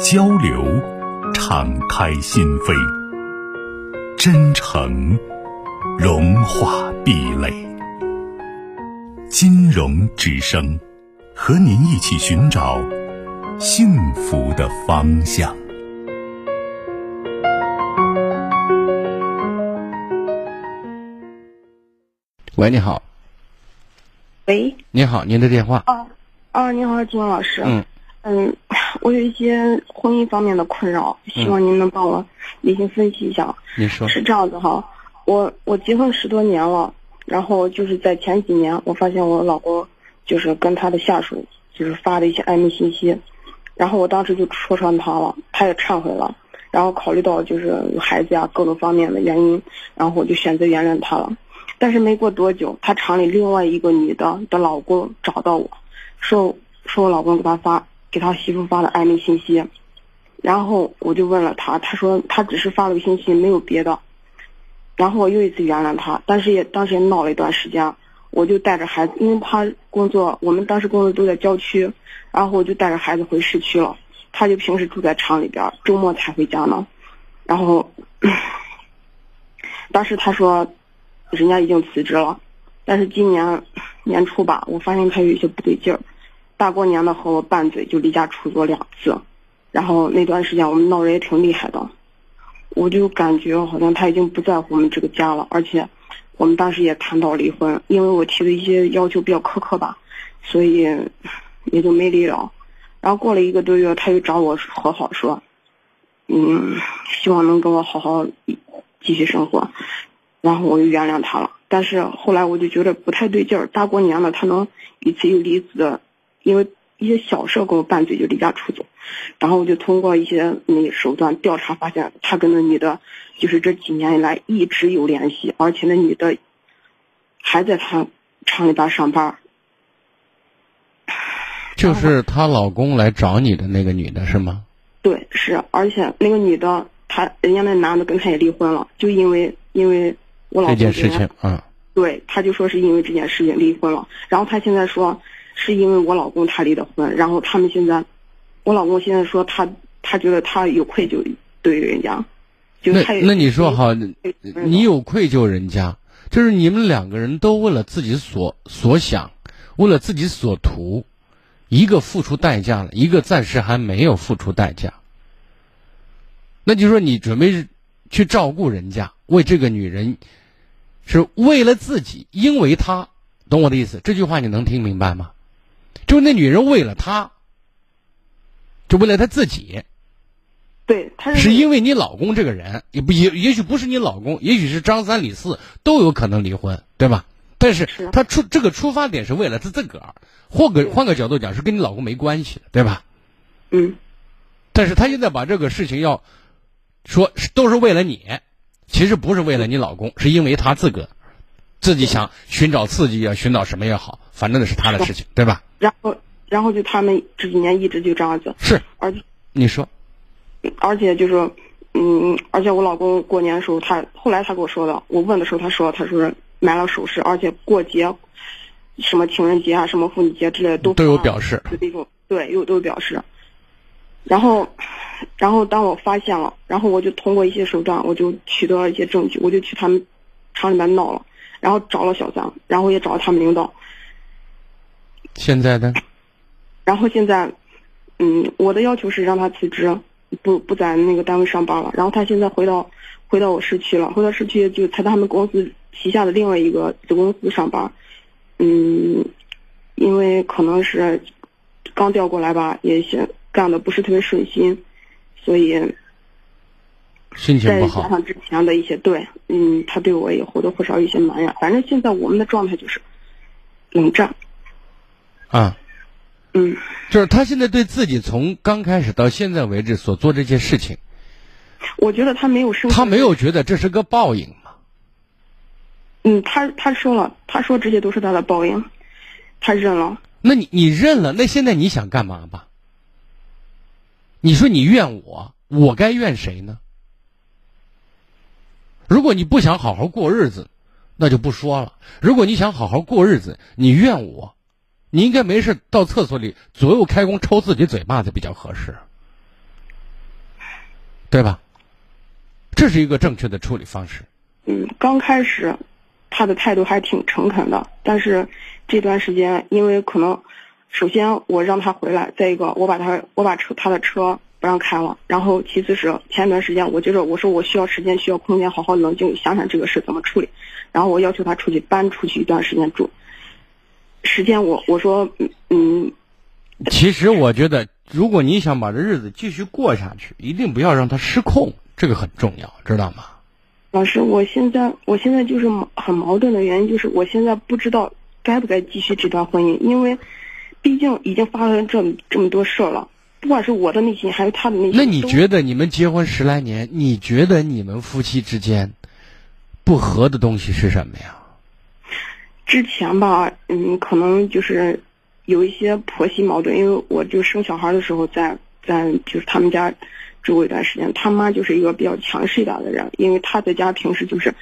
交流，敞开心扉；真诚，融化壁垒。金融之声，和您一起寻找幸福的方向。喂，你好。喂。你好，您的电话。啊啊，你好，金老师。嗯。嗯。我有一些婚姻方面的困扰，希望您能帮我理性分析一下。你说是这样子哈，我我结婚十多年了，然后就是在前几年，我发现我老公就是跟他的下属就是发了一些暧昧信息，然后我当时就戳穿他了，他也忏悔了，然后考虑到就是孩子呀各种方面的原因，然后我就选择原谅他了。但是没过多久，他厂里另外一个女的的老公找到我说说我老公给他发。给他媳妇发了暧昧信息，然后我就问了他，他说他只是发了个信息，没有别的。然后我又一次原谅他，但是也当时也闹了一段时间，我就带着孩子，因为他工作，我们当时工作都在郊区，然后我就带着孩子回市区了，他就平时住在厂里边，周末才回家呢。然后当时他说，人家已经辞职了，但是今年年初吧，我发现他有一些不对劲儿。大过年的和我拌嘴，就离家出走两次，然后那段时间我们闹得也挺厉害的，我就感觉好像他已经不在乎我们这个家了，而且我们当时也谈到离婚，因为我提的一些要求比较苛刻吧，所以也就没离了。然后过了一个多月，他又找我和好，说，嗯，希望能跟我好好继续生活，然后我就原谅他了。但是后来我就觉得不太对劲儿，大过年的他能一次又离子。因为一些小事跟我拌嘴就离家出走，然后我就通过一些那手段调查，发现他跟那女的，就是这几年以来一直有联系，而且那女的还在他厂里边上班。就是她老公来找你的那个女的是吗？对，是，而且那个女的，她人家那男的跟她也离婚了，就因为因为我老公这件事情啊，对，他就说是因为这件事情离婚了，然后他现在说。是因为我老公他离的婚，然后他们现在，我老公现在说他他觉得他有愧疚对于人家，就那那你说哈，你有愧疚人家，就是你们两个人都为了自己所所想，为了自己所图，一个付出代价了，一个暂时还没有付出代价。那就说你准备去照顾人家，为这个女人，是为了自己，因为她，懂我的意思？这句话你能听明白吗？就那女人为了他，就为了他自己，对，他是因为你老公这个人，也不也也许不是你老公，也许是张三李四都有可能离婚，对吧？但是他出这个出发点是为了他自个儿，换个换个角度讲是跟你老公没关系的，对吧？嗯。但是他现在把这个事情要说都是为了你，其实不是为了你老公，是因为他自个儿。自己想寻找刺激啊，寻找什么也好，反正那是他的事情，对吧？然后，然后就他们这几年一直就这样子。是，而且你说，而且就是，嗯，而且我老公过年的时候，他后来他跟我说的，我问的时候他说，他说买了首饰，而且过节，什么情人节啊，什么妇女节之类的都都有表示，那种对，有都有表示。然后，然后当我发现了，然后我就通过一些手段，我就取得了一些证据，我就去他们厂里面闹了。然后找了小张，然后也找了他们领导。现在呢？然后现在，嗯，我的要求是让他辞职，不不在那个单位上班了。然后他现在回到回到我市区了，回到市区就在他们公司旗下的另外一个子公司上班。嗯，因为可能是刚调过来吧，也想干的不是特别顺心，所以。心情不好。再加上之前的一些对，嗯，他对我也或多或少有些埋怨。反正现在我们的状态就是冷战。啊。嗯。就是他现在对自己从刚开始到现在为止所做这些事情，我觉得他没有生，他没有觉得这是个报应吗？嗯，他他说了，他说这些都是他的报应，他认了。那你你认了，那现在你想干嘛吧？你说你怨我，我该怨谁呢？如果你不想好好过日子，那就不说了。如果你想好好过日子，你怨我，你应该没事到厕所里左右开弓抽自己嘴巴子比较合适，对吧？这是一个正确的处理方式。嗯，刚开始他的态度还挺诚恳的，但是这段时间因为可能，首先我让他回来，再一个我把他我把车他的车。不让开了，然后其次是前一段时间，我觉得我说我需要时间，需要空间，好好冷静想想这个事怎么处理，然后我要求他出去搬出去一段时间住。时间我我说嗯，其实我觉得，如果你想把这日子继续过下去，一定不要让他失控，这个很重要，知道吗？老师，我现在我现在就是很矛盾的原因，就是我现在不知道该不该继续这段婚姻，因为毕竟已经发生这么这么多事儿了。不管是我的内心还是他的内心，那你觉得你们结婚十来年，你觉得你们夫妻之间不和的东西是什么呀？之前吧，嗯，可能就是有一些婆媳矛盾，因为我就生小孩的时候在在就是他们家住过一段时间，他妈就是一个比较强势一点的人，因为他在家平时就是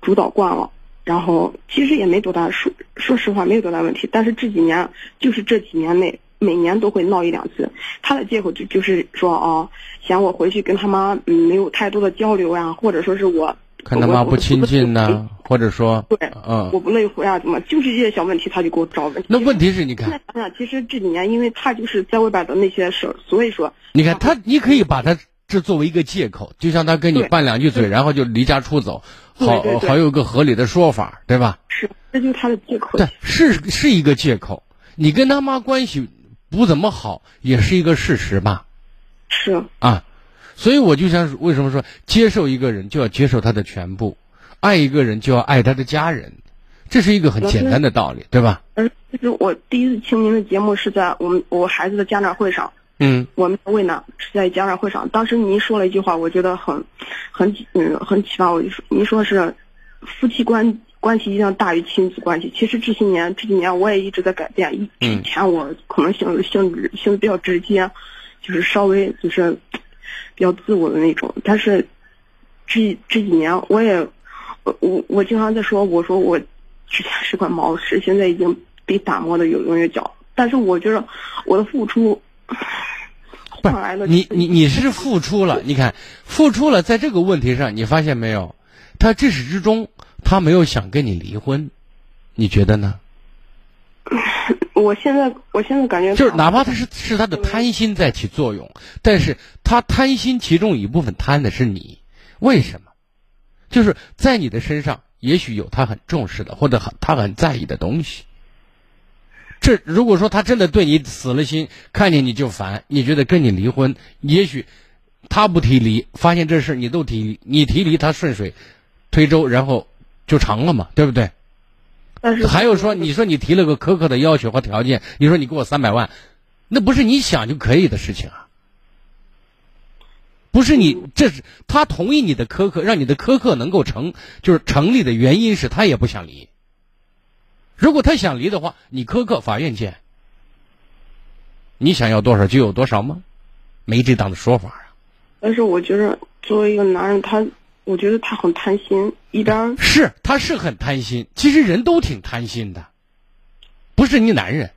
主导惯了，然后其实也没多大说说实话没有多大问题，但是这几年就是这几年内。每年都会闹一两次，他的借口就就是说啊，嫌我回去跟他妈嗯没有太多的交流呀，或者说是我跟他妈不亲近呢，或者说对，嗯，我不乐意回啊，怎么就是这些小问题他就给我找问题。那问题是你看，现在想想，其实这几年因为他就是在外边的那些事儿，所以说你看他，你可以把他这作为一个借口，就像他跟你拌两句嘴，然后就离家出走，好好有个合理的说法，对吧？是，这就是他的借口。对，是是一个借口。你跟他妈关系。不怎么好也是一个事实吧，是啊，所以我就想为什么说接受一个人就要接受他的全部，爱一个人就要爱他的家人，这是一个很简单的道理，对吧？嗯，其实我第一次听您的节目是在我们我孩子的家长会上，嗯，我们为呢是在家长会上，当时您说了一句话，我觉得很很嗯很启发我，就说您说是夫妻关。关系一定要大于亲子关系。其实这些年这几年我也一直在改变。以前我可能性性质性子比较直接，就是稍微就是比较自我的那种。但是这这几年我也我我我经常在说，我说我之前是块毛石，现在已经被打磨的有棱有角。但是我觉得我的付出换来了你你你是付出了，你看付出了，在这个问题上你发现没有？他至始至终。他没有想跟你离婚，你觉得呢？我现在，我现在感觉就是，哪怕他是是他的贪心在起作用，但是他贪心其中一部分贪的是你，为什么？就是在你的身上，也许有他很重视的或者很他很在意的东西。这如果说他真的对你死了心，看见你就烦，你觉得跟你离婚，也许他不提离，发现这事你都提，你提离他顺水推舟，然后。就成了嘛，对不对？但是还有说，你说你提了个苛刻的要求和条件，你说你给我三百万，那不是你想就可以的事情啊。不是你，这是他同意你的苛刻，让你的苛刻能够成，就是成立的原因是他也不想离。如果他想离的话，你苛刻，法院见。你想要多少就有多少吗？没这档的说法啊。但是我觉得，作为一个男人，他。我觉得他很贪心，一边是他是很贪心，其实人都挺贪心的，不是你男人，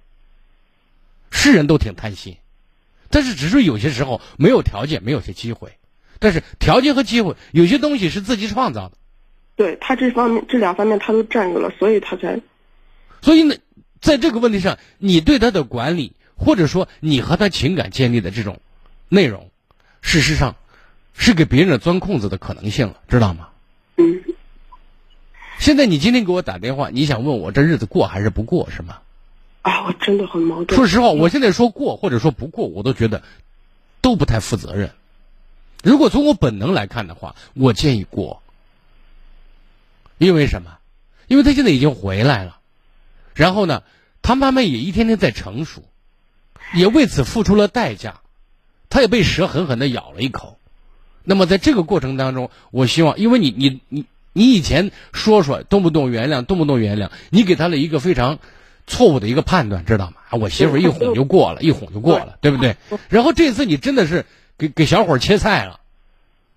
是人都挺贪心，但是只是有些时候没有条件，没有些机会，但是条件和机会有些东西是自己创造的，对他这方面这两方面他都占有了，所以他才，所以呢，在这个问题上，你对他的管理，或者说你和他情感建立的这种内容，事实上。是给别人钻空子的可能性了，知道吗？嗯。现在你今天给我打电话，你想问我这日子过还是不过，是吗？啊，我真的很矛盾。说实话，我现在说过或者说不过，我都觉得都不太负责任。如果从我本能来看的话，我建议过。因为什么？因为他现在已经回来了，然后呢，他慢慢也一天天在成熟。也为此付出了代价，他也被蛇狠狠的咬了一口。那么在这个过程当中，我希望，因为你你你你以前说说动不动原谅，动不动原谅，你给他了一个非常错误的一个判断，知道吗？我媳妇儿一哄就过了，一哄就过了，对不对？然后这次你真的是给给小伙切菜了，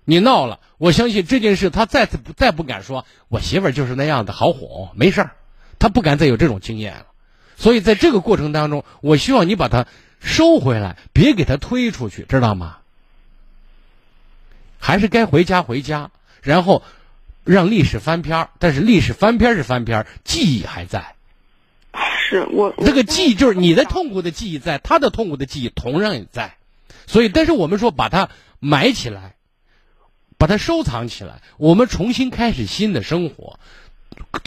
你闹了，我相信这件事他再次不再不敢说，我媳妇儿就是那样的好哄，没事儿，他不敢再有这种经验了。所以在这个过程当中，我希望你把他收回来，别给他推出去，知道吗？还是该回家回家，然后让历史翻篇儿。但是历史翻篇儿是翻篇儿，记忆还在。是我这个记忆就是你的痛苦的记忆在，他的痛苦的记忆同样也在。所以，但是我们说把它埋起来，把它收藏起来，我们重新开始新的生活。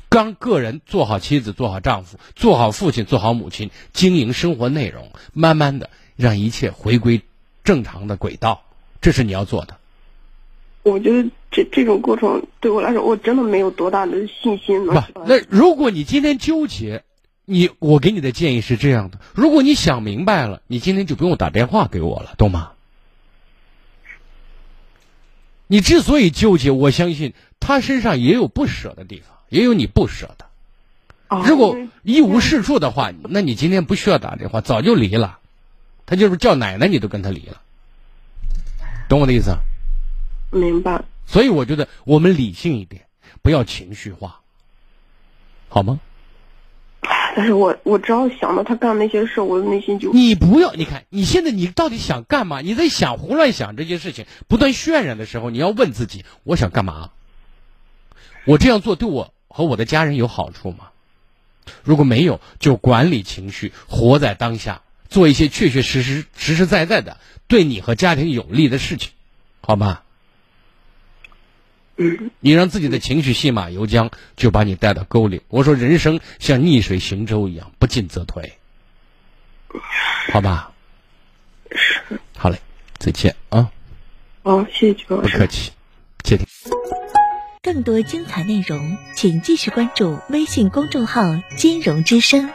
刚个人做好妻子，做好丈夫，做好父亲，做好母亲，经营生活内容，慢慢的让一切回归正常的轨道，这是你要做的。我觉得这这种过程对我来说，我真的没有多大的信心能。不，那如果你今天纠结，你我给你的建议是这样的：如果你想明白了，你今天就不用打电话给我了，懂吗？你之所以纠结，我相信他身上也有不舍的地方，也有你不舍的。如果一无是处的话，那你今天不需要打电话，早就离了。他就是叫奶奶，你都跟他离了，懂我的意思？明白。所以我觉得我们理性一点，不要情绪化，好吗？但是我我只要想到他干那些事，我的内心就……你不要，你看你现在你到底想干嘛？你在想胡乱想这些事情，不断渲染的时候，你要问自己：我想干嘛？我这样做对我和我的家人有好处吗？如果没有，就管理情绪，活在当下，做一些确确实实、实实在在的对你和家庭有利的事情，好吗？嗯，你让自己的情绪戏马由缰，就把你带到沟里。我说，人生像逆水行舟一样，不进则退，好吧？是。好嘞，再见啊！好，谢谢曲老师。不客气，谢谢。更多精彩内容，请继续关注微信公众号“金融之声”。